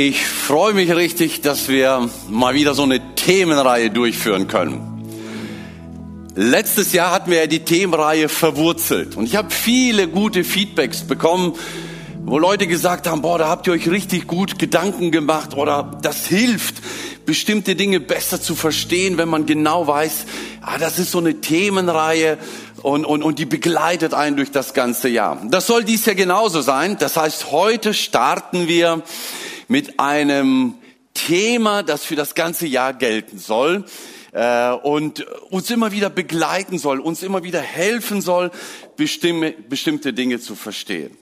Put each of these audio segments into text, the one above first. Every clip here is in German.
Ich freue mich richtig, dass wir mal wieder so eine Themenreihe durchführen können. Letztes Jahr hatten wir ja die Themenreihe verwurzelt und ich habe viele gute Feedbacks bekommen, wo Leute gesagt haben, boah, da habt ihr euch richtig gut Gedanken gemacht oder das hilft, bestimmte Dinge besser zu verstehen, wenn man genau weiß, ah, das ist so eine Themenreihe und, und, und die begleitet einen durch das ganze Jahr. Das soll dies ja genauso sein. Das heißt, heute starten wir mit einem Thema, das für das ganze Jahr gelten soll äh, und uns immer wieder begleiten soll, uns immer wieder helfen soll, bestimmte Dinge zu verstehen.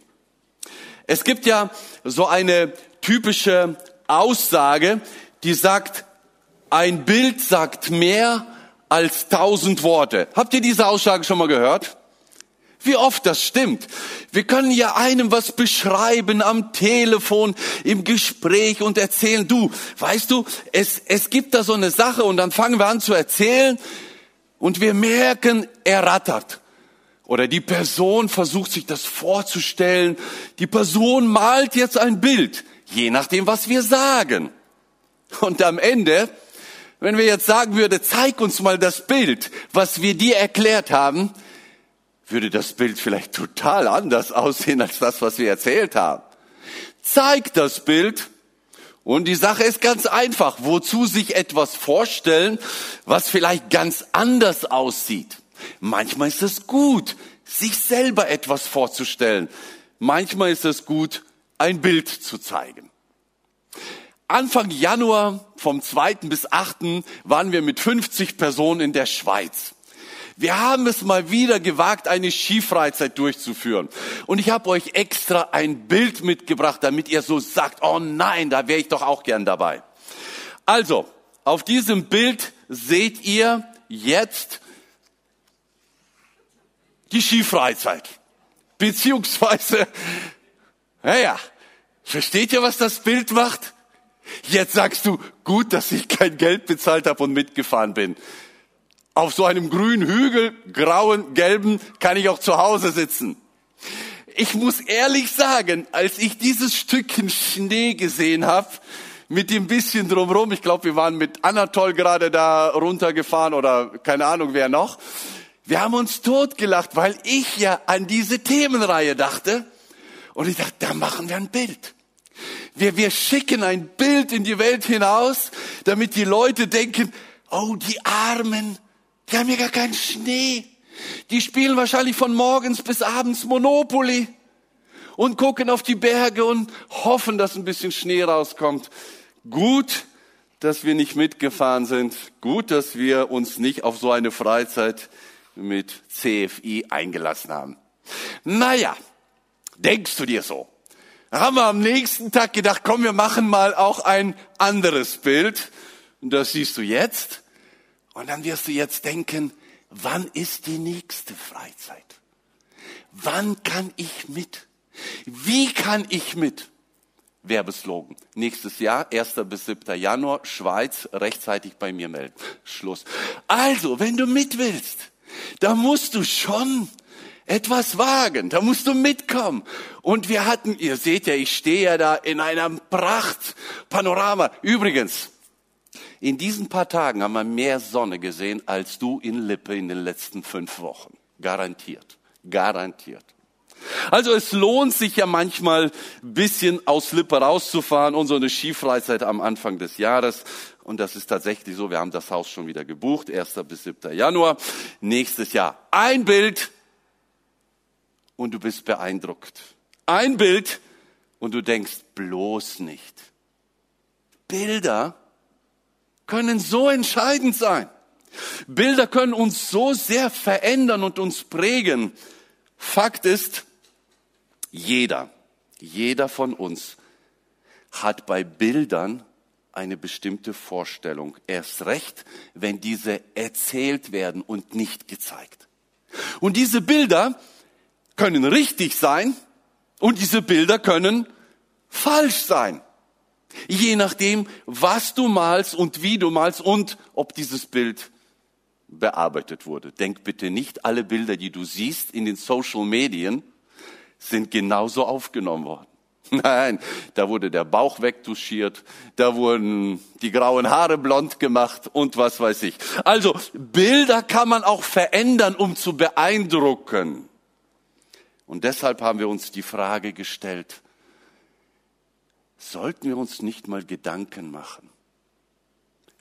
Es gibt ja so eine typische Aussage, die sagt, ein Bild sagt mehr als tausend Worte. Habt ihr diese Aussage schon mal gehört? Wie oft das stimmt. Wir können ja einem was beschreiben am Telefon, im Gespräch und erzählen, du, weißt du, es, es gibt da so eine Sache und dann fangen wir an zu erzählen und wir merken, er rattert. Oder die Person versucht sich das vorzustellen. Die Person malt jetzt ein Bild, je nachdem, was wir sagen. Und am Ende, wenn wir jetzt sagen würde, zeig uns mal das Bild, was wir dir erklärt haben, würde das Bild vielleicht total anders aussehen als das, was wir erzählt haben. Zeig das Bild und die Sache ist ganz einfach. Wozu sich etwas vorstellen, was vielleicht ganz anders aussieht? Manchmal ist es gut, sich selber etwas vorzustellen. Manchmal ist es gut, ein Bild zu zeigen. Anfang Januar vom 2. bis 8. waren wir mit 50 Personen in der Schweiz. Wir haben es mal wieder gewagt, eine Skifreizeit durchzuführen. Und ich habe euch extra ein Bild mitgebracht, damit ihr so sagt, oh nein, da wäre ich doch auch gern dabei. Also, auf diesem Bild seht ihr jetzt die Skifreizeit. Beziehungsweise, naja, versteht ihr, was das Bild macht? Jetzt sagst du, gut, dass ich kein Geld bezahlt habe und mitgefahren bin. Auf so einem grünen Hügel, grauen, gelben, kann ich auch zu Hause sitzen. Ich muss ehrlich sagen, als ich dieses Stückchen Schnee gesehen habe, mit dem bisschen drumherum, ich glaube, wir waren mit Anatol gerade da runtergefahren oder keine Ahnung wer noch, wir haben uns totgelacht, weil ich ja an diese Themenreihe dachte und ich dachte, da machen wir ein Bild. Wir, wir schicken ein Bild in die Welt hinaus, damit die Leute denken, oh, die Armen, die haben ja gar keinen Schnee. Die spielen wahrscheinlich von morgens bis abends Monopoly und gucken auf die Berge und hoffen, dass ein bisschen Schnee rauskommt. Gut, dass wir nicht mitgefahren sind. Gut, dass wir uns nicht auf so eine Freizeit mit CFI eingelassen haben. Naja, denkst du dir so? Haben wir am nächsten Tag gedacht, komm, wir machen mal auch ein anderes Bild. Und das siehst du jetzt. Und dann wirst du jetzt denken, wann ist die nächste Freizeit? Wann kann ich mit? Wie kann ich mit? Werbeslogan. Nächstes Jahr, 1. bis 7. Januar, Schweiz, rechtzeitig bei mir melden. Schluss. Also, wenn du mit willst, da musst du schon etwas wagen, da musst du mitkommen. Und wir hatten, ihr seht ja, ich stehe ja da in einem Prachtpanorama. Übrigens, in diesen paar Tagen haben wir mehr Sonne gesehen als du in Lippe in den letzten fünf Wochen. Garantiert. Garantiert. Also es lohnt sich ja manchmal ein bisschen aus Lippe rauszufahren und so eine Skifreizeit am Anfang des Jahres. Und das ist tatsächlich so, wir haben das Haus schon wieder gebucht, 1. bis 7. Januar nächstes Jahr. Ein Bild und du bist beeindruckt. Ein Bild und du denkst bloß nicht. Bilder können so entscheidend sein. Bilder können uns so sehr verändern und uns prägen. Fakt ist, jeder, jeder von uns hat bei Bildern eine bestimmte Vorstellung. Erst recht, wenn diese erzählt werden und nicht gezeigt. Und diese Bilder können richtig sein und diese Bilder können falsch sein. Je nachdem, was du malst und wie du malst und ob dieses Bild bearbeitet wurde. Denk bitte nicht, alle Bilder, die du siehst in den Social Medien, sind genauso aufgenommen worden. Nein, da wurde der Bauch wegduschiert, da wurden die grauen Haare blond gemacht und was weiß ich. Also Bilder kann man auch verändern, um zu beeindrucken. Und deshalb haben wir uns die Frage gestellt, sollten wir uns nicht mal Gedanken machen,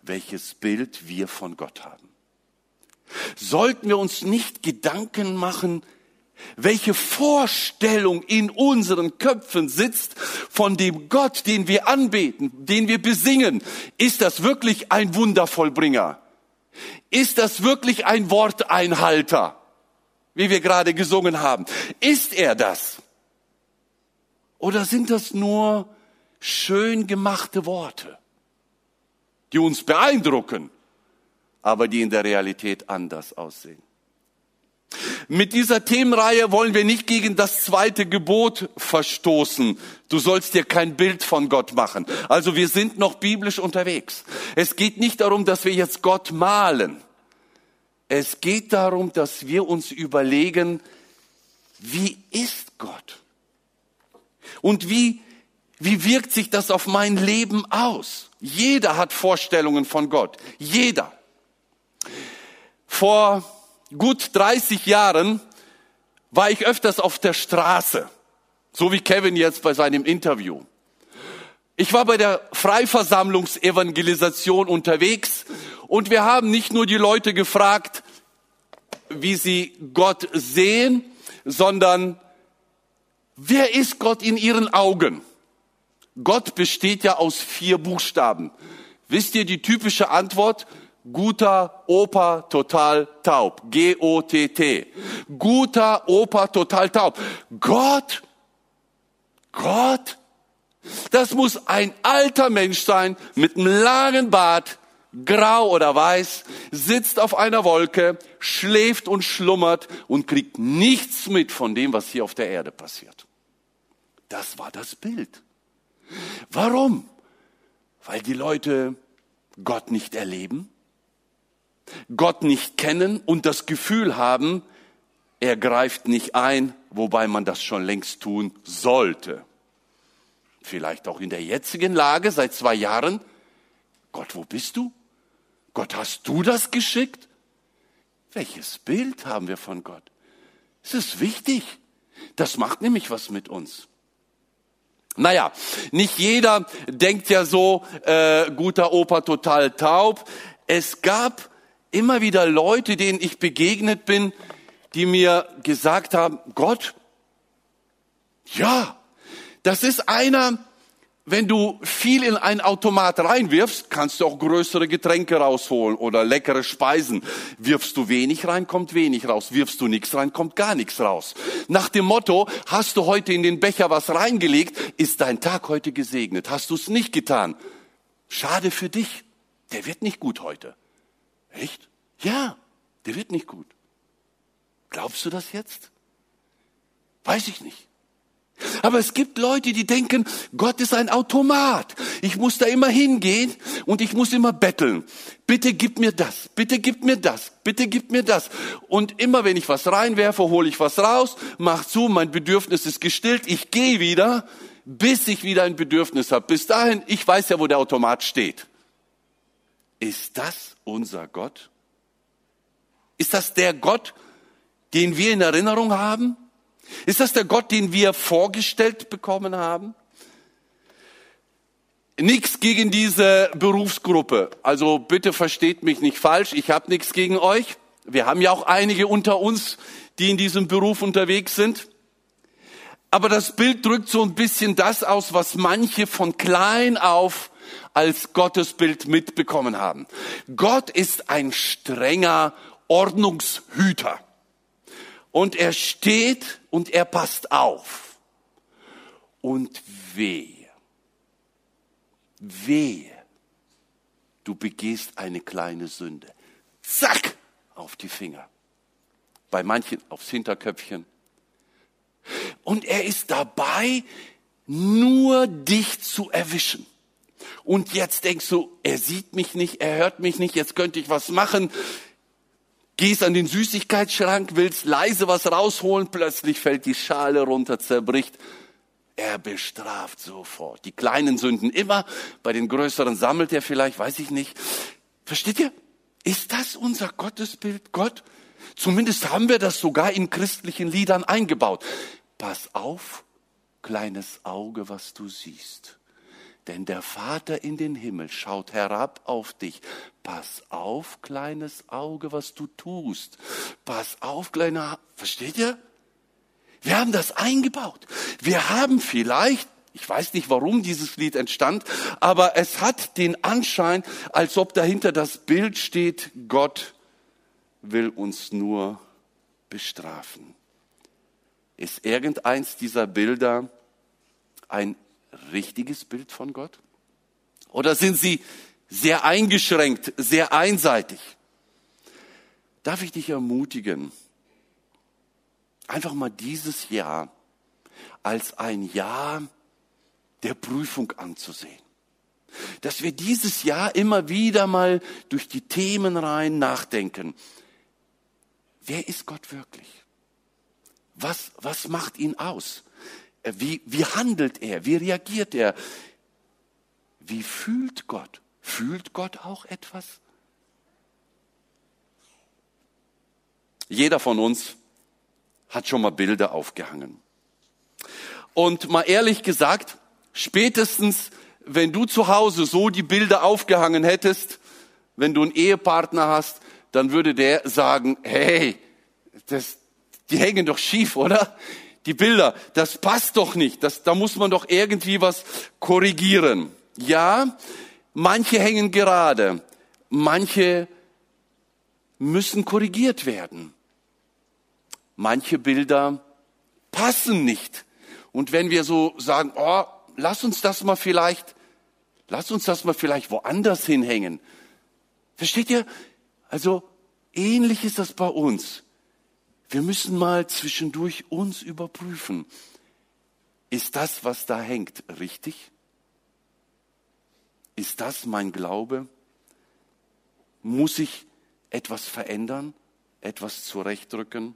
welches Bild wir von Gott haben? Sollten wir uns nicht Gedanken machen, welche Vorstellung in unseren Köpfen sitzt von dem Gott, den wir anbeten, den wir besingen. Ist das wirklich ein Wundervollbringer? Ist das wirklich ein Worteinhalter, wie wir gerade gesungen haben? Ist er das? Oder sind das nur schön gemachte Worte, die uns beeindrucken, aber die in der Realität anders aussehen? Mit dieser Themenreihe wollen wir nicht gegen das zweite Gebot verstoßen. Du sollst dir kein Bild von Gott machen. Also wir sind noch biblisch unterwegs. Es geht nicht darum, dass wir jetzt Gott malen. Es geht darum, dass wir uns überlegen, wie ist Gott? Und wie, wie wirkt sich das auf mein Leben aus? Jeder hat Vorstellungen von Gott. Jeder. Vor gut 30 Jahren war ich öfters auf der Straße, so wie Kevin jetzt bei seinem Interview. Ich war bei der Freiversammlungsevangelisation unterwegs und wir haben nicht nur die Leute gefragt, wie sie Gott sehen, sondern wer ist Gott in ihren Augen? Gott besteht ja aus vier Buchstaben. Wisst ihr die typische Antwort? Guter Opa total taub. G-O-T-T. Guter Opa total taub. Gott, Gott, das muss ein alter Mensch sein mit einem langen Bart, grau oder weiß, sitzt auf einer Wolke, schläft und schlummert und kriegt nichts mit von dem, was hier auf der Erde passiert. Das war das Bild. Warum? Weil die Leute Gott nicht erleben? Gott nicht kennen und das Gefühl haben, er greift nicht ein, wobei man das schon längst tun sollte. Vielleicht auch in der jetzigen Lage seit zwei Jahren. Gott, wo bist du? Gott, hast du das geschickt? Welches Bild haben wir von Gott? Es ist wichtig. Das macht nämlich was mit uns. Naja, nicht jeder denkt ja so, äh, guter Opa total taub. Es gab immer wieder Leute, denen ich begegnet bin, die mir gesagt haben, Gott, ja, das ist einer, wenn du viel in einen Automat reinwirfst, kannst du auch größere Getränke rausholen oder leckere Speisen. Wirfst du wenig rein, kommt wenig raus. Wirfst du nichts rein, kommt gar nichts raus. Nach dem Motto, hast du heute in den Becher was reingelegt, ist dein Tag heute gesegnet. Hast du es nicht getan? Schade für dich. Der wird nicht gut heute. Echt? Ja, der wird nicht gut. Glaubst du das jetzt? Weiß ich nicht. Aber es gibt Leute, die denken, Gott ist ein Automat. Ich muss da immer hingehen und ich muss immer betteln. Bitte gib mir das, bitte gib mir das, bitte gib mir das. Und immer wenn ich was reinwerfe, hole ich was raus, mach zu, mein Bedürfnis ist gestillt, ich gehe wieder, bis ich wieder ein Bedürfnis habe. Bis dahin, ich weiß ja, wo der Automat steht. Ist das unser Gott? Ist das der Gott, den wir in Erinnerung haben? Ist das der Gott, den wir vorgestellt bekommen haben? Nichts gegen diese Berufsgruppe. Also bitte versteht mich nicht falsch. Ich habe nichts gegen euch. Wir haben ja auch einige unter uns, die in diesem Beruf unterwegs sind. Aber das Bild drückt so ein bisschen das aus, was manche von klein auf als Gottesbild mitbekommen haben. Gott ist ein strenger Ordnungshüter. Und er steht und er passt auf. Und wehe, wehe, du begehst eine kleine Sünde. Zack, auf die Finger. Bei manchen aufs Hinterköpfchen. Und er ist dabei, nur dich zu erwischen. Und jetzt denkst du, er sieht mich nicht, er hört mich nicht, jetzt könnte ich was machen gehst an den Süßigkeitsschrank, willst leise was rausholen, plötzlich fällt die Schale runter, zerbricht. Er bestraft sofort. Die kleinen Sünden immer, bei den größeren sammelt er vielleicht, weiß ich nicht. Versteht ihr? Ist das unser Gottesbild? Gott? Zumindest haben wir das sogar in christlichen Liedern eingebaut. Pass auf, kleines Auge, was du siehst. Denn der Vater in den Himmel schaut herab auf dich. Pass auf, kleines Auge, was du tust. Pass auf, kleiner, versteht ihr? Wir haben das eingebaut. Wir haben vielleicht, ich weiß nicht, warum dieses Lied entstand, aber es hat den Anschein, als ob dahinter das Bild steht, Gott will uns nur bestrafen. Ist irgendeins dieser Bilder ein richtiges Bild von Gott? Oder sind sie sehr eingeschränkt, sehr einseitig? Darf ich dich ermutigen, einfach mal dieses Jahr als ein Jahr der Prüfung anzusehen. Dass wir dieses Jahr immer wieder mal durch die Themen rein nachdenken. Wer ist Gott wirklich? Was, was macht ihn aus? Wie, wie handelt er? Wie reagiert er? Wie fühlt Gott? Fühlt Gott auch etwas? Jeder von uns hat schon mal Bilder aufgehangen. Und mal ehrlich gesagt, spätestens wenn du zu Hause so die Bilder aufgehangen hättest, wenn du einen Ehepartner hast, dann würde der sagen, hey, das, die hängen doch schief, oder? Die Bilder, das passt doch nicht. Das, da muss man doch irgendwie was korrigieren. Ja, manche hängen gerade, manche müssen korrigiert werden. Manche Bilder passen nicht. Und wenn wir so sagen, oh, lass uns das mal vielleicht, lass uns das mal vielleicht woanders hinhängen. Versteht ihr? Also ähnlich ist das bei uns. Wir müssen mal zwischendurch uns überprüfen. Ist das, was da hängt, richtig? Ist das mein Glaube? Muss ich etwas verändern, etwas zurechtrücken?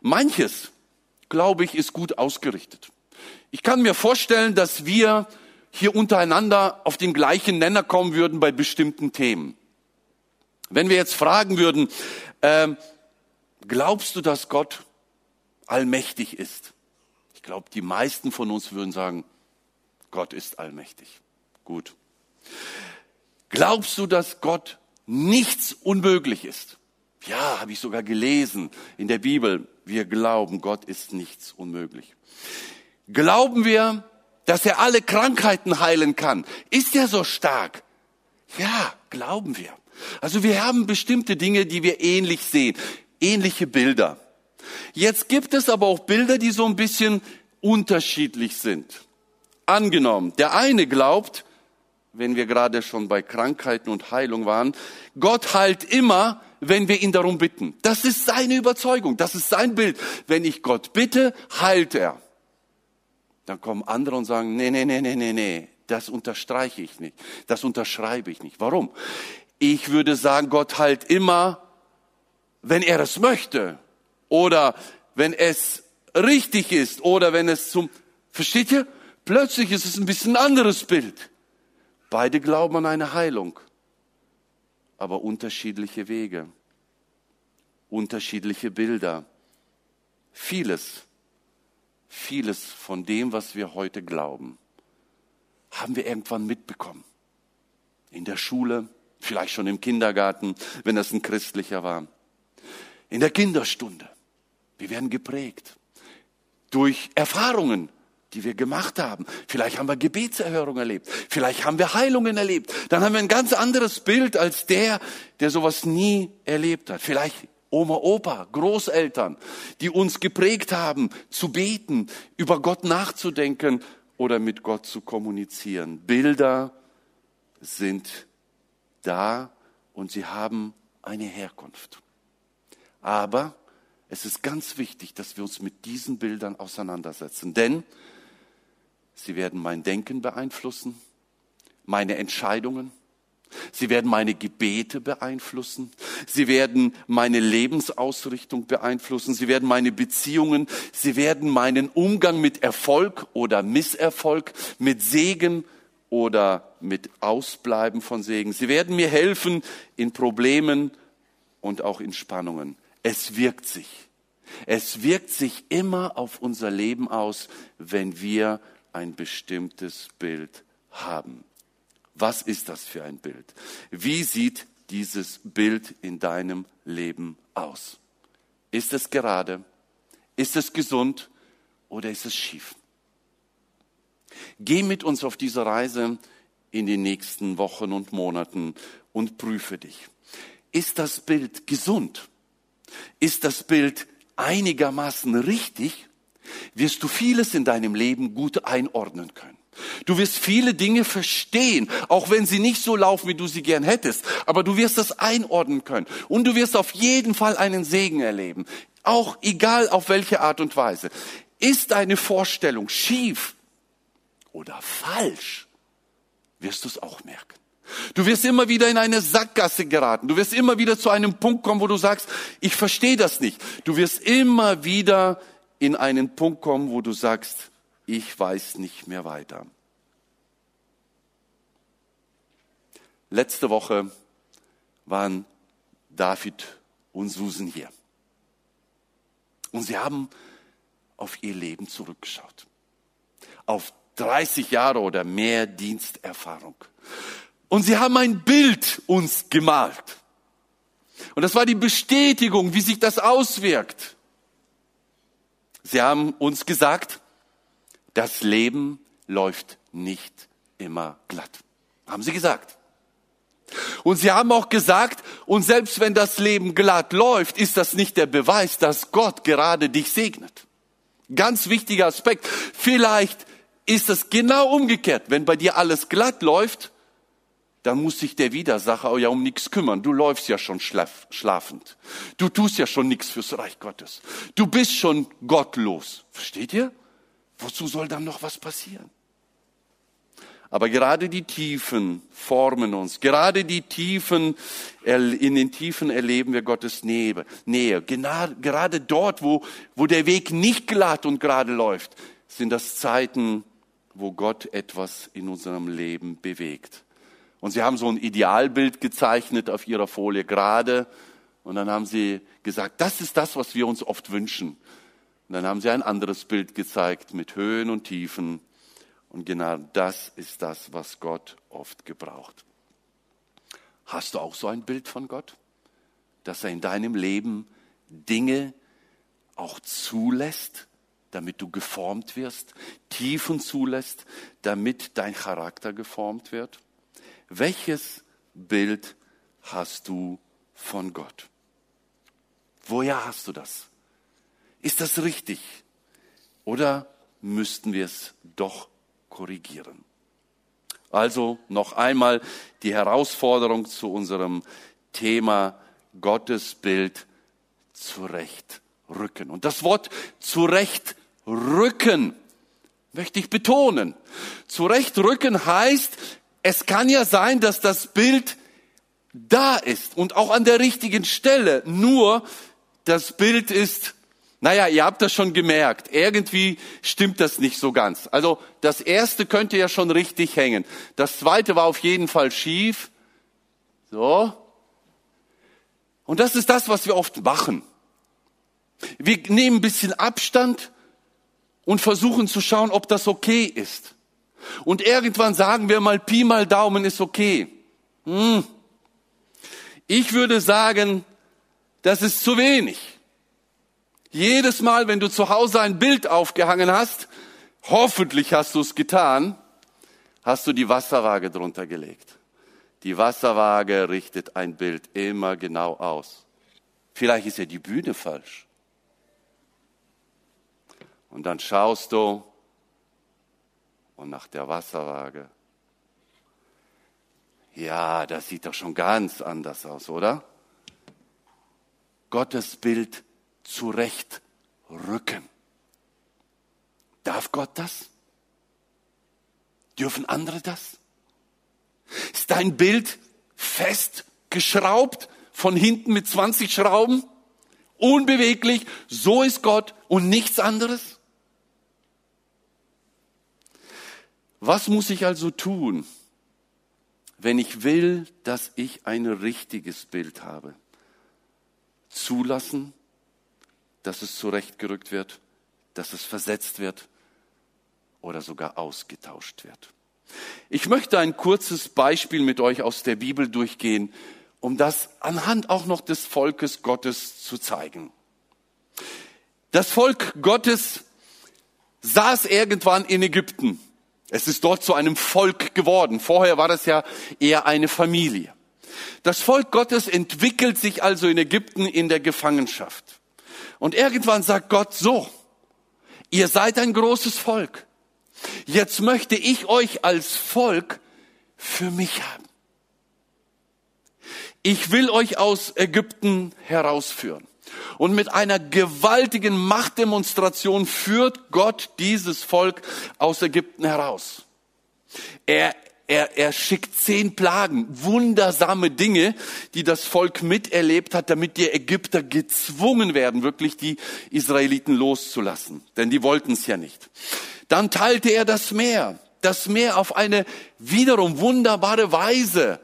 Manches, glaube ich, ist gut ausgerichtet. Ich kann mir vorstellen, dass wir hier untereinander auf den gleichen Nenner kommen würden bei bestimmten Themen. Wenn wir jetzt fragen würden, äh, glaubst du, dass Gott allmächtig ist? Ich glaube, die meisten von uns würden sagen, Gott ist allmächtig. Gut. Glaubst du, dass Gott nichts unmöglich ist? Ja, habe ich sogar gelesen in der Bibel. Wir glauben, Gott ist nichts unmöglich. Glauben wir, dass er alle Krankheiten heilen kann? Ist er so stark? Ja, glauben wir. Also wir haben bestimmte Dinge, die wir ähnlich sehen, ähnliche Bilder. Jetzt gibt es aber auch Bilder, die so ein bisschen unterschiedlich sind. Angenommen, der eine glaubt, wenn wir gerade schon bei Krankheiten und Heilung waren, Gott heilt immer, wenn wir ihn darum bitten. Das ist seine Überzeugung, das ist sein Bild. Wenn ich Gott bitte, heilt er. Dann kommen andere und sagen, nee, nee, nee, nee, nee, nee, das unterstreiche ich nicht, das unterschreibe ich nicht. Warum? Ich würde sagen, Gott heilt immer, wenn er es möchte oder wenn es richtig ist oder wenn es zum, versteht ihr? Plötzlich ist es ein bisschen anderes Bild. Beide glauben an eine Heilung aber unterschiedliche Wege, unterschiedliche Bilder. Vieles, vieles von dem, was wir heute glauben, haben wir irgendwann mitbekommen. In der Schule, vielleicht schon im Kindergarten, wenn das ein christlicher war. In der Kinderstunde. Wir werden geprägt durch Erfahrungen, die wir gemacht haben. Vielleicht haben wir Gebetserhörung erlebt. Vielleicht haben wir Heilungen erlebt. Dann haben wir ein ganz anderes Bild als der, der sowas nie erlebt hat. Vielleicht Oma, Opa, Großeltern, die uns geprägt haben, zu beten, über Gott nachzudenken oder mit Gott zu kommunizieren. Bilder sind da und sie haben eine Herkunft. Aber es ist ganz wichtig, dass wir uns mit diesen Bildern auseinandersetzen. Denn Sie werden mein Denken beeinflussen, meine Entscheidungen. Sie werden meine Gebete beeinflussen. sie werden meine Lebensausrichtung beeinflussen, sie werden meine Beziehungen, sie werden meinen Umgang mit Erfolg oder Misserfolg, mit Segen oder mit Ausbleiben von Segen. Sie werden mir helfen in Problemen und auch in Spannungen. Es wirkt sich. Es wirkt sich immer auf unser Leben aus, wenn wir ein bestimmtes Bild haben. Was ist das für ein Bild? Wie sieht dieses Bild in deinem Leben aus? Ist es gerade? Ist es gesund oder ist es schief? Geh mit uns auf diese Reise in den nächsten Wochen und Monaten und prüfe dich. Ist das Bild gesund? Ist das Bild einigermaßen richtig? Wirst du vieles in deinem Leben gut einordnen können. Du wirst viele Dinge verstehen, auch wenn sie nicht so laufen, wie du sie gern hättest. Aber du wirst das einordnen können. Und du wirst auf jeden Fall einen Segen erleben. Auch egal auf welche Art und Weise. Ist deine Vorstellung schief oder falsch, wirst du es auch merken. Du wirst immer wieder in eine Sackgasse geraten. Du wirst immer wieder zu einem Punkt kommen, wo du sagst, ich verstehe das nicht. Du wirst immer wieder in einen Punkt kommen, wo du sagst, ich weiß nicht mehr weiter. Letzte Woche waren David und Susan hier. Und sie haben auf ihr Leben zurückgeschaut. Auf 30 Jahre oder mehr Diensterfahrung. Und sie haben ein Bild uns gemalt. Und das war die Bestätigung, wie sich das auswirkt. Sie haben uns gesagt, das Leben läuft nicht immer glatt. Haben sie gesagt. Und sie haben auch gesagt, und selbst wenn das Leben glatt läuft, ist das nicht der Beweis, dass Gott gerade dich segnet. Ganz wichtiger Aspekt. Vielleicht ist es genau umgekehrt. Wenn bei dir alles glatt läuft, dann muss sich der Widersacher ja um nichts kümmern. Du läufst ja schon schlaf, schlafend. Du tust ja schon nichts fürs Reich Gottes. Du bist schon gottlos. Versteht ihr? Wozu soll dann noch was passieren? Aber gerade die Tiefen formen uns. Gerade die Tiefen, in den Tiefen erleben wir Gottes Nähe. Nähe. Gerade dort, wo, wo der Weg nicht glatt und gerade läuft, sind das Zeiten, wo Gott etwas in unserem Leben bewegt. Und sie haben so ein Idealbild gezeichnet auf ihrer Folie gerade. Und dann haben sie gesagt, das ist das, was wir uns oft wünschen. Und dann haben sie ein anderes Bild gezeigt mit Höhen und Tiefen. Und genau das ist das, was Gott oft gebraucht. Hast du auch so ein Bild von Gott? Dass er in deinem Leben Dinge auch zulässt, damit du geformt wirst, Tiefen zulässt, damit dein Charakter geformt wird? Welches Bild hast du von Gott? Woher hast du das? Ist das richtig? Oder müssten wir es doch korrigieren? Also noch einmal die Herausforderung zu unserem Thema Gottesbild zurechtrücken. Und das Wort zurechtrücken möchte ich betonen. Zurechtrücken heißt, es kann ja sein, dass das Bild da ist und auch an der richtigen Stelle. Nur das Bild ist, naja, ihr habt das schon gemerkt, irgendwie stimmt das nicht so ganz. Also das erste könnte ja schon richtig hängen. Das zweite war auf jeden Fall schief. So. Und das ist das, was wir oft machen. Wir nehmen ein bisschen Abstand und versuchen zu schauen, ob das okay ist. Und irgendwann sagen wir mal, Pi mal Daumen ist okay. Hm. Ich würde sagen, das ist zu wenig. Jedes Mal, wenn du zu Hause ein Bild aufgehangen hast, hoffentlich hast du es getan, hast du die Wasserwaage drunter gelegt. Die Wasserwaage richtet ein Bild immer genau aus. Vielleicht ist ja die Bühne falsch. Und dann schaust du, und nach der Wasserwaage. Ja, das sieht doch schon ganz anders aus, oder? Gottes Bild zurechtrücken. Darf Gott das? Dürfen andere das? Ist dein Bild festgeschraubt von hinten mit 20 Schrauben, unbeweglich, so ist Gott und nichts anderes? Was muss ich also tun, wenn ich will, dass ich ein richtiges Bild habe? Zulassen, dass es zurechtgerückt wird, dass es versetzt wird oder sogar ausgetauscht wird. Ich möchte ein kurzes Beispiel mit euch aus der Bibel durchgehen, um das anhand auch noch des Volkes Gottes zu zeigen. Das Volk Gottes saß irgendwann in Ägypten. Es ist dort zu einem Volk geworden. Vorher war es ja eher eine Familie. Das Volk Gottes entwickelt sich also in Ägypten in der Gefangenschaft. Und irgendwann sagt Gott so, ihr seid ein großes Volk. Jetzt möchte ich euch als Volk für mich haben. Ich will euch aus Ägypten herausführen. Und mit einer gewaltigen Machtdemonstration führt Gott dieses Volk aus Ägypten heraus. Er, er, er schickt zehn Plagen, wundersame Dinge, die das Volk miterlebt hat, damit die Ägypter gezwungen werden, wirklich die Israeliten loszulassen. Denn die wollten es ja nicht. Dann teilte er das Meer, das Meer auf eine wiederum wunderbare Weise,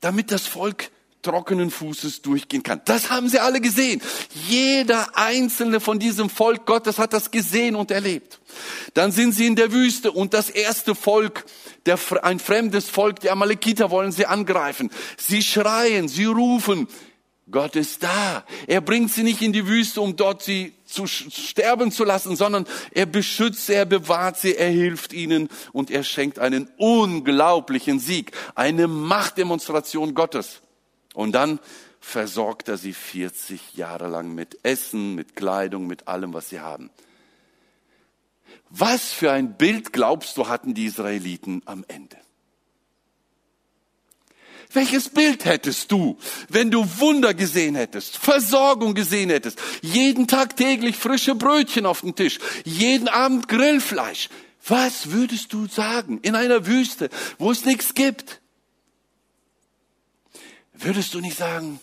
damit das Volk trockenen Fußes durchgehen kann. Das haben sie alle gesehen. Jeder einzelne von diesem Volk Gottes hat das gesehen und erlebt. Dann sind sie in der Wüste und das erste Volk, der, ein fremdes Volk, die Amalekiter wollen sie angreifen. Sie schreien, sie rufen, Gott ist da. Er bringt sie nicht in die Wüste, um dort sie zu sterben zu lassen, sondern er beschützt sie, er bewahrt sie, er hilft ihnen und er schenkt einen unglaublichen Sieg, eine Machtdemonstration Gottes. Und dann versorgt er sie 40 Jahre lang mit Essen, mit Kleidung, mit allem, was sie haben. Was für ein Bild glaubst du hatten die Israeliten am Ende? Welches Bild hättest du, wenn du Wunder gesehen hättest, Versorgung gesehen hättest, jeden Tag täglich frische Brötchen auf dem Tisch, jeden Abend Grillfleisch? Was würdest du sagen in einer Wüste, wo es nichts gibt? Würdest du nicht sagen,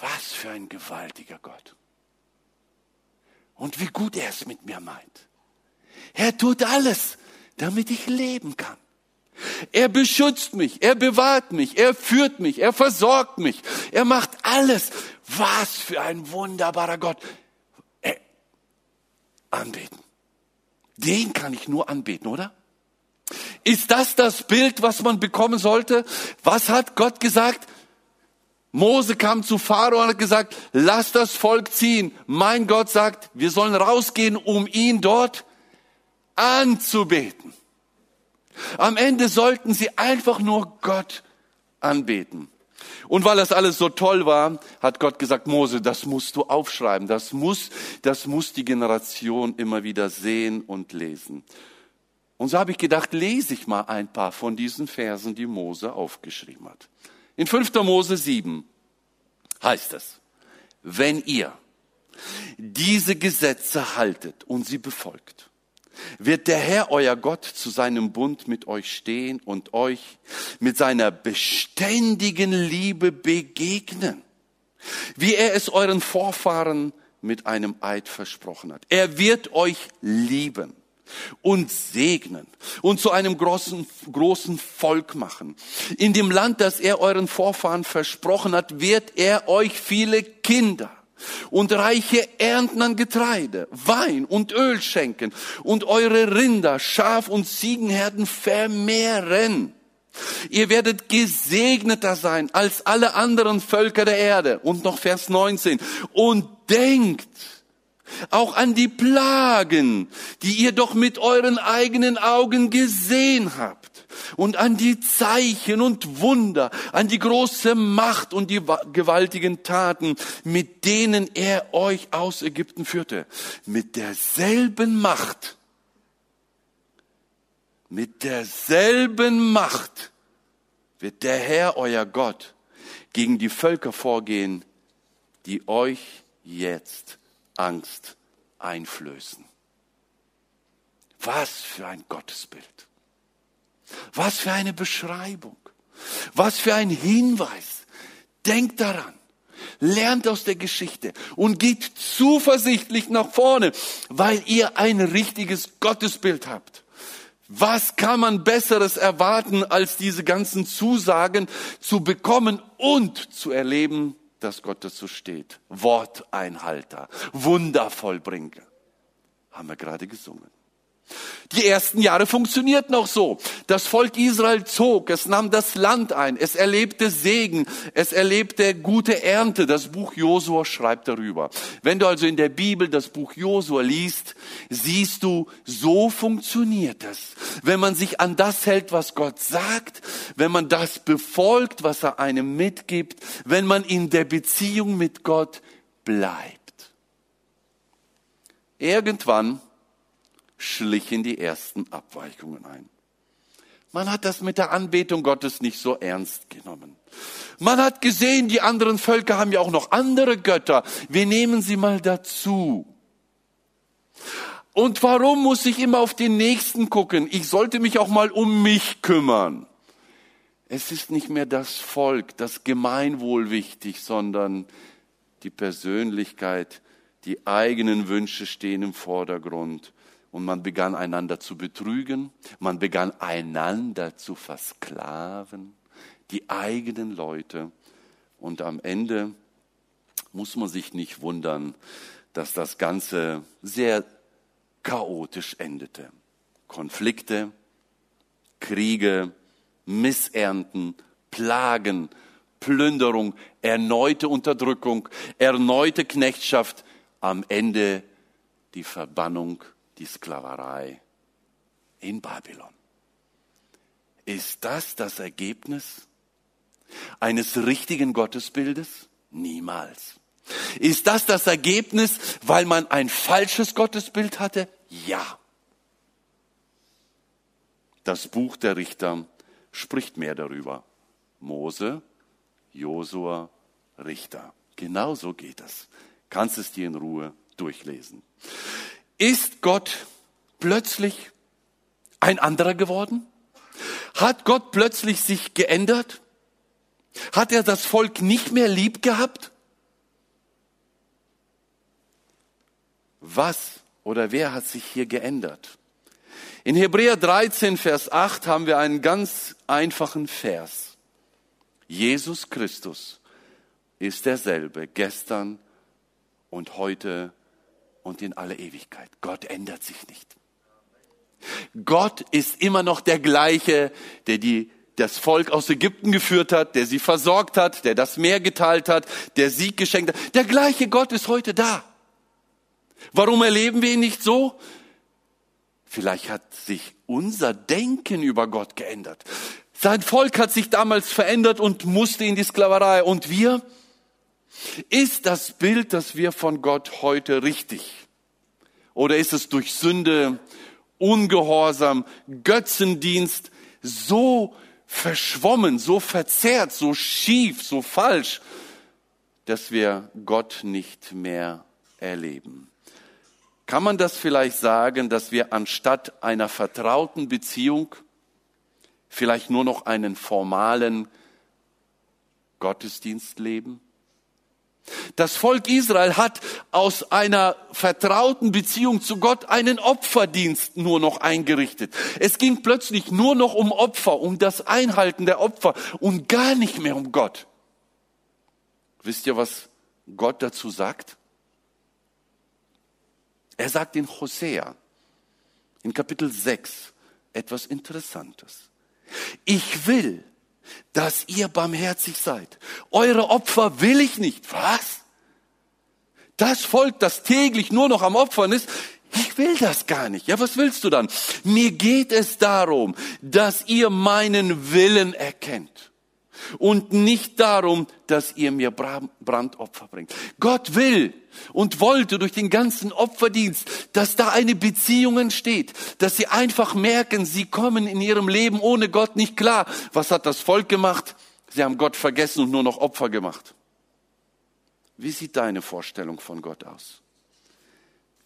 was für ein gewaltiger Gott. Und wie gut er es mit mir meint. Er tut alles, damit ich leben kann. Er beschützt mich, er bewahrt mich, er führt mich, er versorgt mich, er macht alles. Was für ein wunderbarer Gott. Äh, anbeten. Den kann ich nur anbeten, oder? Ist das das Bild, was man bekommen sollte? Was hat Gott gesagt? Mose kam zu Pharao und hat gesagt, lass das Volk ziehen. Mein Gott sagt, wir sollen rausgehen, um ihn dort anzubeten. Am Ende sollten sie einfach nur Gott anbeten. Und weil das alles so toll war, hat Gott gesagt, Mose, das musst du aufschreiben. Das muss, das muss die Generation immer wieder sehen und lesen. Und so habe ich gedacht, lese ich mal ein paar von diesen Versen, die Mose aufgeschrieben hat. In 5. Mose 7 heißt es, wenn ihr diese Gesetze haltet und sie befolgt, wird der Herr, euer Gott, zu seinem Bund mit euch stehen und euch mit seiner beständigen Liebe begegnen, wie er es euren Vorfahren mit einem Eid versprochen hat. Er wird euch lieben und segnen und zu einem großen, großen Volk machen. In dem Land, das er euren Vorfahren versprochen hat, wird er euch viele Kinder und reiche Ernten an Getreide, Wein und Öl schenken und eure Rinder, Schaf und Ziegenherden vermehren. Ihr werdet gesegneter sein als alle anderen Völker der Erde. Und noch Vers 19. Und denkt, auch an die Plagen, die ihr doch mit euren eigenen Augen gesehen habt, und an die Zeichen und Wunder, an die große Macht und die gewaltigen Taten, mit denen er euch aus Ägypten führte. Mit derselben Macht, mit derselben Macht wird der Herr, euer Gott, gegen die Völker vorgehen, die euch jetzt Angst einflößen. Was für ein Gottesbild. Was für eine Beschreibung. Was für ein Hinweis. Denkt daran. Lernt aus der Geschichte und geht zuversichtlich nach vorne, weil ihr ein richtiges Gottesbild habt. Was kann man Besseres erwarten, als diese ganzen Zusagen zu bekommen und zu erleben, dass Gott dazu steht? Worteinhalter, Wundervollbringer. Haben wir gerade gesungen. Die ersten Jahre funktioniert noch so. Das Volk Israel zog, es nahm das Land ein, es erlebte Segen, es erlebte gute Ernte. Das Buch Josua schreibt darüber. Wenn du also in der Bibel das Buch Josua liest, siehst du, so funktioniert es. Wenn man sich an das hält, was Gott sagt, wenn man das befolgt, was er einem mitgibt, wenn man in der Beziehung mit Gott bleibt. Irgendwann schlichen die ersten Abweichungen ein. Man hat das mit der Anbetung Gottes nicht so ernst genommen. Man hat gesehen, die anderen Völker haben ja auch noch andere Götter. Wir nehmen sie mal dazu. Und warum muss ich immer auf den Nächsten gucken? Ich sollte mich auch mal um mich kümmern. Es ist nicht mehr das Volk, das Gemeinwohl wichtig, sondern die Persönlichkeit, die eigenen Wünsche stehen im Vordergrund und man begann einander zu betrügen, man begann einander zu versklaven, die eigenen Leute. Und am Ende muss man sich nicht wundern, dass das Ganze sehr chaotisch endete. Konflikte, Kriege, Missernten, Plagen, Plünderung, erneute Unterdrückung, erneute Knechtschaft, am Ende die Verbannung die Sklaverei in Babylon. Ist das das Ergebnis eines richtigen Gottesbildes? Niemals. Ist das das Ergebnis, weil man ein falsches Gottesbild hatte? Ja. Das Buch der Richter spricht mehr darüber. Mose, Josua, Richter. Genauso geht es. Kannst es dir in Ruhe durchlesen. Ist Gott plötzlich ein anderer geworden? Hat Gott plötzlich sich geändert? Hat er das Volk nicht mehr lieb gehabt? Was oder wer hat sich hier geändert? In Hebräer 13, Vers 8 haben wir einen ganz einfachen Vers. Jesus Christus ist derselbe gestern und heute und in alle Ewigkeit. Gott ändert sich nicht. Gott ist immer noch der gleiche, der die, das Volk aus Ägypten geführt hat, der sie versorgt hat, der das Meer geteilt hat, der Sieg geschenkt hat. Der gleiche Gott ist heute da. Warum erleben wir ihn nicht so? Vielleicht hat sich unser Denken über Gott geändert. Sein Volk hat sich damals verändert und musste in die Sklaverei. Und wir? Ist das Bild, das wir von Gott heute richtig? Oder ist es durch Sünde, Ungehorsam, Götzendienst so verschwommen, so verzerrt, so schief, so falsch, dass wir Gott nicht mehr erleben? Kann man das vielleicht sagen, dass wir anstatt einer vertrauten Beziehung vielleicht nur noch einen formalen Gottesdienst leben? Das Volk Israel hat aus einer vertrauten Beziehung zu Gott einen Opferdienst nur noch eingerichtet. Es ging plötzlich nur noch um Opfer, um das Einhalten der Opfer und gar nicht mehr um Gott. Wisst ihr, was Gott dazu sagt? Er sagt in Hosea, in Kapitel 6, etwas Interessantes. Ich will, dass ihr barmherzig seid. Eure Opfer will ich nicht. Was? Das Volk, das täglich nur noch am Opfern ist, ich will das gar nicht. Ja, was willst du dann? Mir geht es darum, dass ihr meinen Willen erkennt und nicht darum, dass ihr mir Brandopfer bringt. Gott will und wollte durch den ganzen Opferdienst, dass da eine Beziehung entsteht, dass sie einfach merken, sie kommen in ihrem Leben ohne Gott nicht klar. Was hat das Volk gemacht? Sie haben Gott vergessen und nur noch Opfer gemacht. Wie sieht deine Vorstellung von Gott aus?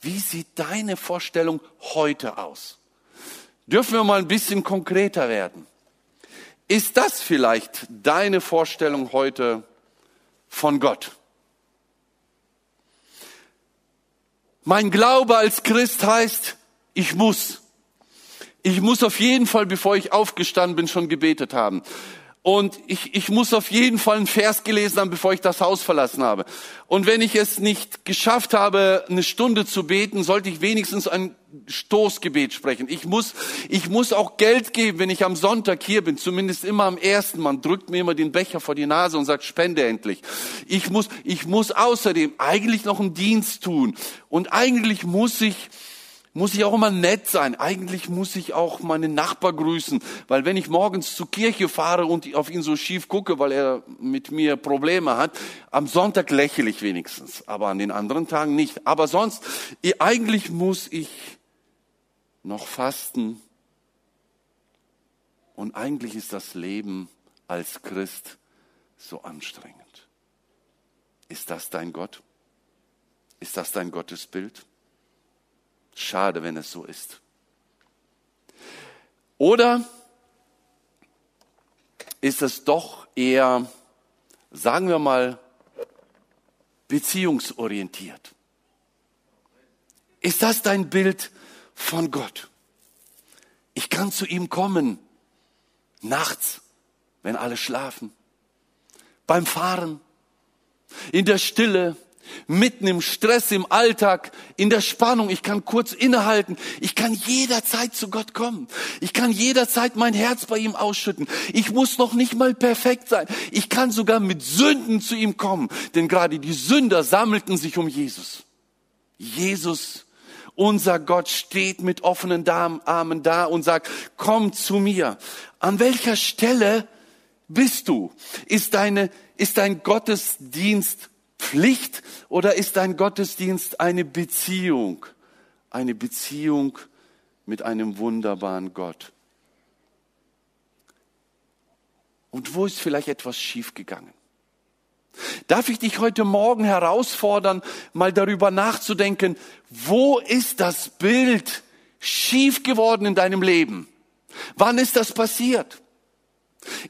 Wie sieht deine Vorstellung heute aus? Dürfen wir mal ein bisschen konkreter werden? Ist das vielleicht deine Vorstellung heute von Gott. Mein Glaube als Christ heißt, ich muss. Ich muss auf jeden Fall, bevor ich aufgestanden bin, schon gebetet haben. Und ich, ich muss auf jeden Fall einen Vers gelesen haben, bevor ich das Haus verlassen habe. Und wenn ich es nicht geschafft habe, eine Stunde zu beten, sollte ich wenigstens ein Stoßgebet sprechen. Ich muss, ich muss auch Geld geben, wenn ich am Sonntag hier bin, zumindest immer am ersten. Man drückt mir immer den Becher vor die Nase und sagt, spende endlich. Ich muss, ich muss außerdem eigentlich noch einen Dienst tun. Und eigentlich muss ich, muss ich auch immer nett sein. Eigentlich muss ich auch meinen Nachbar grüßen, weil wenn ich morgens zur Kirche fahre und auf ihn so schief gucke, weil er mit mir Probleme hat, am Sonntag lächle ich wenigstens, aber an den anderen Tagen nicht. Aber sonst, eigentlich muss ich noch fasten und eigentlich ist das Leben als Christ so anstrengend. Ist das dein Gott? Ist das dein Gottesbild? Schade, wenn es so ist. Oder ist es doch eher, sagen wir mal, beziehungsorientiert? Ist das dein Bild von Gott? Ich kann zu ihm kommen, nachts, wenn alle schlafen, beim Fahren, in der Stille, mitten im Stress, im Alltag, in der Spannung. Ich kann kurz innehalten. Ich kann jederzeit zu Gott kommen. Ich kann jederzeit mein Herz bei ihm ausschütten. Ich muss noch nicht mal perfekt sein. Ich kann sogar mit Sünden zu ihm kommen. Denn gerade die Sünder sammelten sich um Jesus. Jesus, unser Gott, steht mit offenen Armen da und sagt, komm zu mir. An welcher Stelle bist du? Ist deine, ist dein Gottesdienst Pflicht oder ist dein Gottesdienst eine Beziehung? Eine Beziehung mit einem wunderbaren Gott. Und wo ist vielleicht etwas schiefgegangen? Darf ich dich heute Morgen herausfordern, mal darüber nachzudenken, wo ist das Bild schief geworden in deinem Leben? Wann ist das passiert?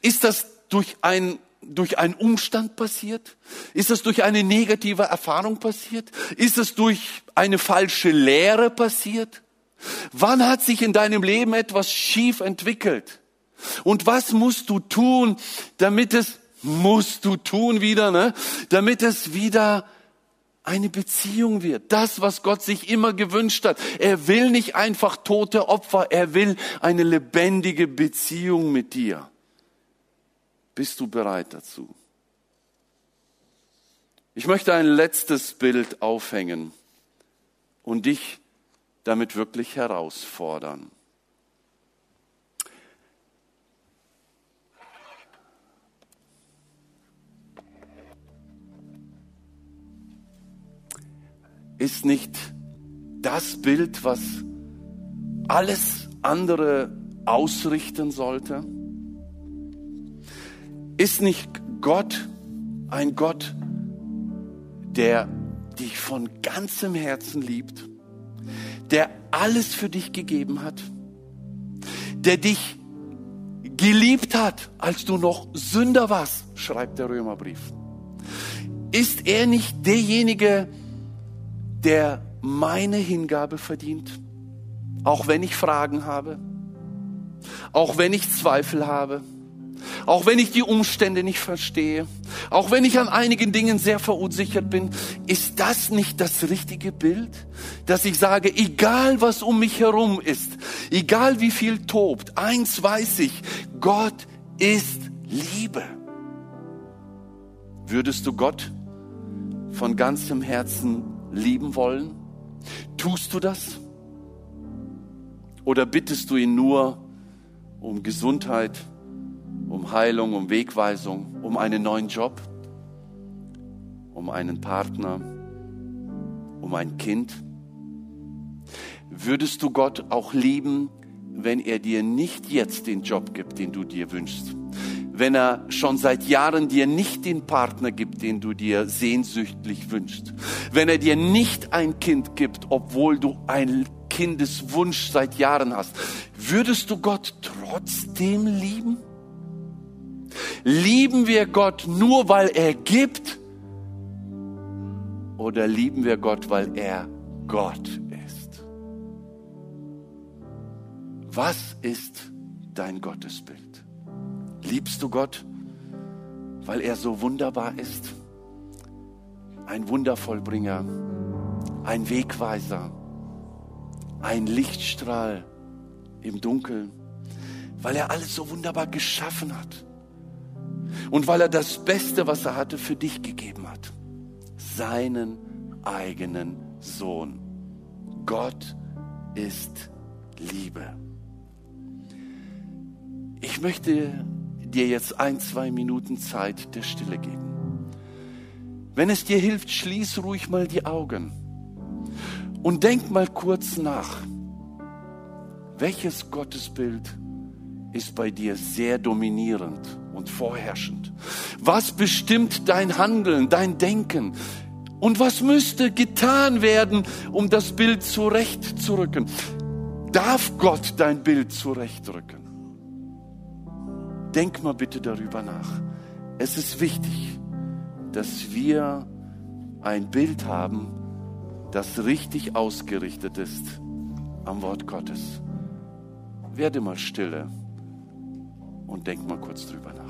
Ist das durch ein durch einen Umstand passiert? Ist es durch eine negative Erfahrung passiert? Ist es durch eine falsche Lehre passiert? Wann hat sich in deinem Leben etwas schief entwickelt? Und was musst du tun, damit es, musst du tun wieder, ne? Damit es wieder eine Beziehung wird. Das, was Gott sich immer gewünscht hat. Er will nicht einfach tote Opfer, er will eine lebendige Beziehung mit dir. Bist du bereit dazu? Ich möchte ein letztes Bild aufhängen und dich damit wirklich herausfordern. Ist nicht das Bild, was alles andere ausrichten sollte? Ist nicht Gott ein Gott, der dich von ganzem Herzen liebt, der alles für dich gegeben hat, der dich geliebt hat, als du noch Sünder warst, schreibt der Römerbrief. Ist er nicht derjenige, der meine Hingabe verdient, auch wenn ich Fragen habe, auch wenn ich Zweifel habe? Auch wenn ich die Umstände nicht verstehe, auch wenn ich an einigen Dingen sehr verunsichert bin, ist das nicht das richtige Bild, dass ich sage, egal was um mich herum ist, egal wie viel tobt, eins weiß ich, Gott ist Liebe. Würdest du Gott von ganzem Herzen lieben wollen? Tust du das? Oder bittest du ihn nur um Gesundheit, um Heilung, um Wegweisung, um einen neuen Job, um einen Partner, um ein Kind? Würdest du Gott auch lieben, wenn er dir nicht jetzt den Job gibt, den du dir wünschst? Wenn er schon seit Jahren dir nicht den Partner gibt, den du dir sehnsüchtig wünschst? Wenn er dir nicht ein Kind gibt, obwohl du ein Kindeswunsch seit Jahren hast? Würdest du Gott trotzdem lieben? Lieben wir Gott nur, weil er gibt Oder lieben wir Gott, weil er Gott ist? Was ist dein Gottesbild? Liebst du Gott, weil er so wunderbar ist? Ein Wundervollbringer, ein Wegweiser, ein Lichtstrahl im Dunkeln, weil er alles so wunderbar geschaffen hat und weil er das Beste, was er hatte, für dich gegeben hat. Seinen eigenen Sohn. Gott ist Liebe. Ich möchte dir jetzt ein, zwei Minuten Zeit der Stille geben. Wenn es dir hilft, schließ ruhig mal die Augen und denk mal kurz nach. Welches Gottesbild ist bei dir sehr dominierend und vorherrschend? Was bestimmt dein Handeln, dein Denken? Und was müsste getan werden, um das Bild zurechtzurücken? Darf Gott dein Bild zurechtrücken? Denk mal bitte darüber nach. Es ist wichtig, dass wir ein Bild haben, das richtig ausgerichtet ist am Wort Gottes. Werde mal stille und denk mal kurz drüber nach.